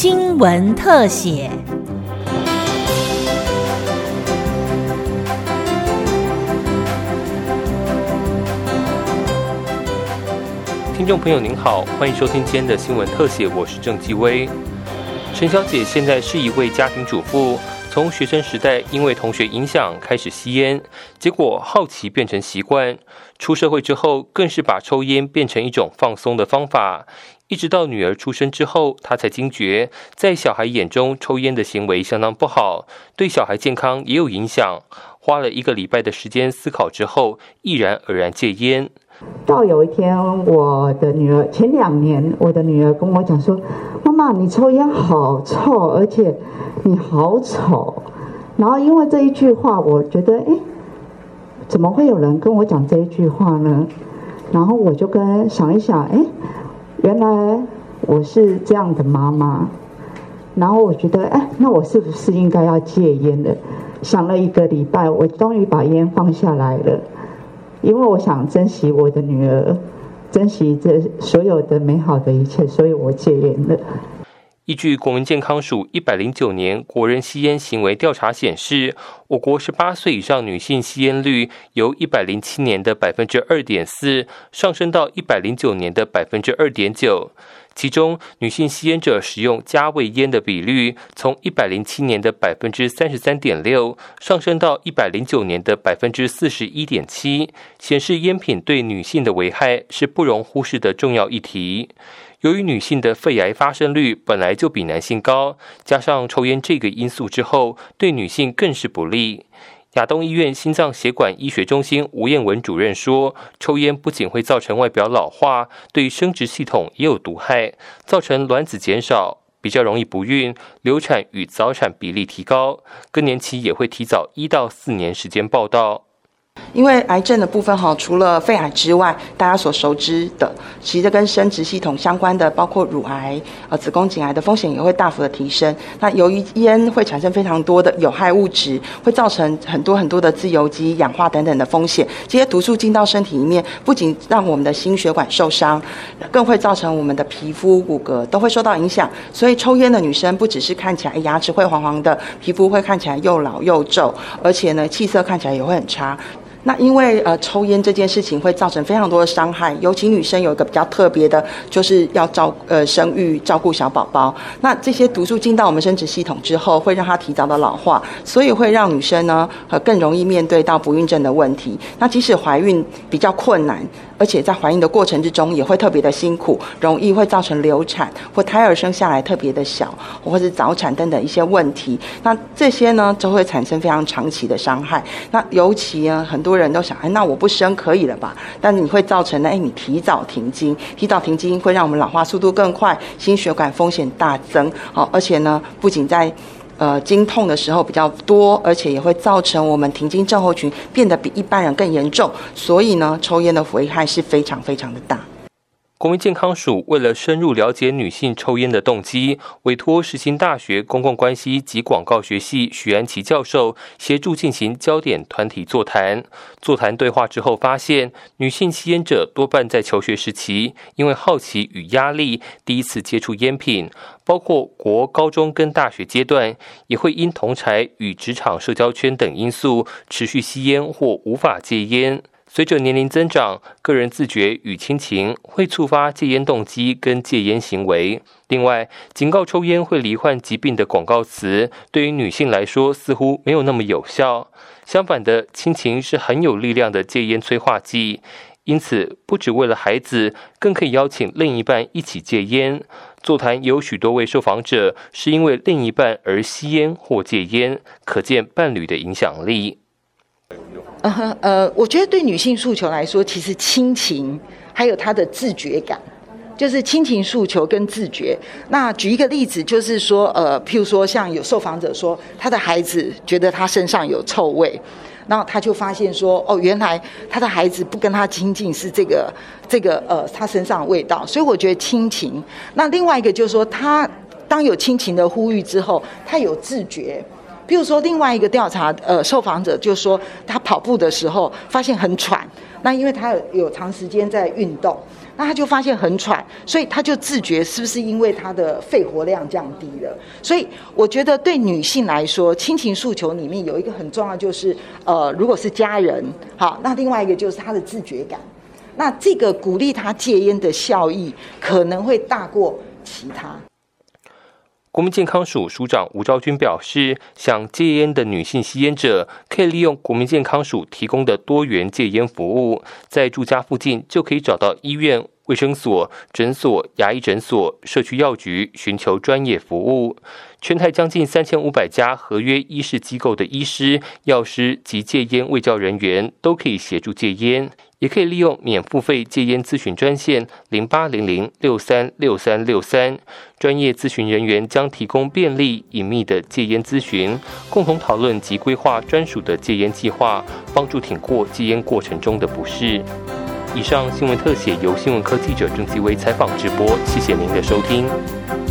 新闻特写。听众朋友您好，欢迎收听今天的新闻特写，我是郑继威。陈小姐现在是一位家庭主妇，从学生时代因为同学影响开始吸烟，结果好奇变成习惯，出社会之后更是把抽烟变成一种放松的方法。一直到女儿出生之后，她才惊觉，在小孩眼中抽烟的行为相当不好，对小孩健康也有影响。花了一个礼拜的时间思考之后，毅然而然戒烟。到有一天，我的女儿前两年，我的女儿跟我讲说：“妈妈，你抽烟好臭，而且你好丑。”然后因为这一句话，我觉得，哎，怎么会有人跟我讲这一句话呢？然后我就跟想一想，哎，原来我是这样的妈妈。然后我觉得，哎，那我是不是应该要戒烟了？想了一个礼拜，我终于把烟放下来了。因为我想珍惜我的女儿，珍惜这所有的美好的一切，所以我戒烟了。依据国民健康署一百零九年国人吸烟行为调查显示，我国十八岁以上女性吸烟率由一百零七年的百分之二点四上升到一百零九年的百分之二点九。其中，女性吸烟者使用加味烟的比率从一百零七年的百分之三十三点六上升到一百零九年的百分之四十一点七，显示烟品对女性的危害是不容忽视的重要议题。由于女性的肺癌发生率本来就比男性高，加上抽烟这个因素之后，对女性更是不利。亚东医院心脏血管医学中心吴彦文主任说：“抽烟不仅会造成外表老化，对生殖系统也有毒害，造成卵子减少，比较容易不孕、流产与早产比例提高，更年期也会提早一到四年时间报道。”因为癌症的部分哈，除了肺癌之外，大家所熟知的，其实跟生殖系统相关的，包括乳癌、呃子宫颈癌的风险也会大幅的提升。那由于烟会产生非常多的有害物质，会造成很多很多的自由基、氧化等等的风险。这些毒素进到身体里面，不仅让我们的心血管受伤，更会造成我们的皮肤、骨骼都会受到影响。所以抽烟的女生，不只是看起来牙齿会黄黄的，皮肤会看起来又老又皱，而且呢，气色看起来也会很差。那因为呃抽烟这件事情会造成非常多的伤害，尤其女生有一个比较特别的，就是要照呃生育照顾小宝宝。那这些毒素进到我们生殖系统之后，会让它提早的老化，所以会让女生呢呃更容易面对到不孕症的问题。那即使怀孕比较困难。而且在怀孕的过程之中也会特别的辛苦，容易会造成流产或胎儿生下来特别的小，或者早产等等一些问题。那这些呢，就会产生非常长期的伤害。那尤其呢，很多人都想，哎，那我不生可以了吧？但你会造成呢，哎，你提早停经，提早停经会让我们老化速度更快，心血管风险大增。好，而且呢，不仅在呃，经痛的时候比较多，而且也会造成我们停经症候群变得比一般人更严重，所以呢，抽烟的危害是非常非常的大。国民健康署为了深入了解女性抽烟的动机，委托世新大学公共关系及广告学系许安琪教授协助进行焦点团体座谈。座谈对话之后，发现女性吸烟者多半在求学时期，因为好奇与压力，第一次接触烟品；包括国高中跟大学阶段，也会因同才与职场社交圈等因素，持续吸烟或无法戒烟。随着年龄增长，个人自觉与亲情会触发戒烟动机跟戒烟行为。另外，警告抽烟会罹患疾病的广告词，对于女性来说似乎没有那么有效。相反的，亲情是很有力量的戒烟催化剂。因此，不只为了孩子，更可以邀请另一半一起戒烟。座谈有许多位受访者是因为另一半而吸烟或戒烟，可见伴侣的影响力。呃呃，我觉得对女性诉求来说，其实亲情还有她的自觉感，就是亲情诉求跟自觉。那举一个例子，就是说，呃，譬如说，像有受访者说，他的孩子觉得他身上有臭味，然后他就发现说，哦，原来他的孩子不跟他亲近是这个这个呃他身上的味道。所以我觉得亲情。那另外一个就是说，他当有亲情的呼吁之后，他有自觉。譬如说，另外一个调查，呃，受访者就说他跑步的时候发现很喘，那因为他有有长时间在运动，那他就发现很喘，所以他就自觉是不是因为他的肺活量降低了？所以我觉得对女性来说，亲情诉求里面有一个很重要，就是呃，如果是家人，好，那另外一个就是他的自觉感。那这个鼓励他戒烟的效益可能会大过其他。国民健康署署长吴昭君表示，想戒烟的女性吸烟者，可以利用国民健康署提供的多元戒烟服务，在住家附近就可以找到医院、卫生所、诊所、牙医诊所、社区药局，寻求专业服务。全台将近三千五百家合约医事机构的医师、药师及戒烟卫教人员，都可以协助戒烟。也可以利用免付费戒烟咨询专线零八零零六三六三六三，专业咨询人员将提供便利隐秘的戒烟咨询，共同讨论及规划专属的戒烟计划，帮助挺过戒烟过程中的不适。以上新闻特写由新闻科记者郑继威采访直播，谢谢您的收听。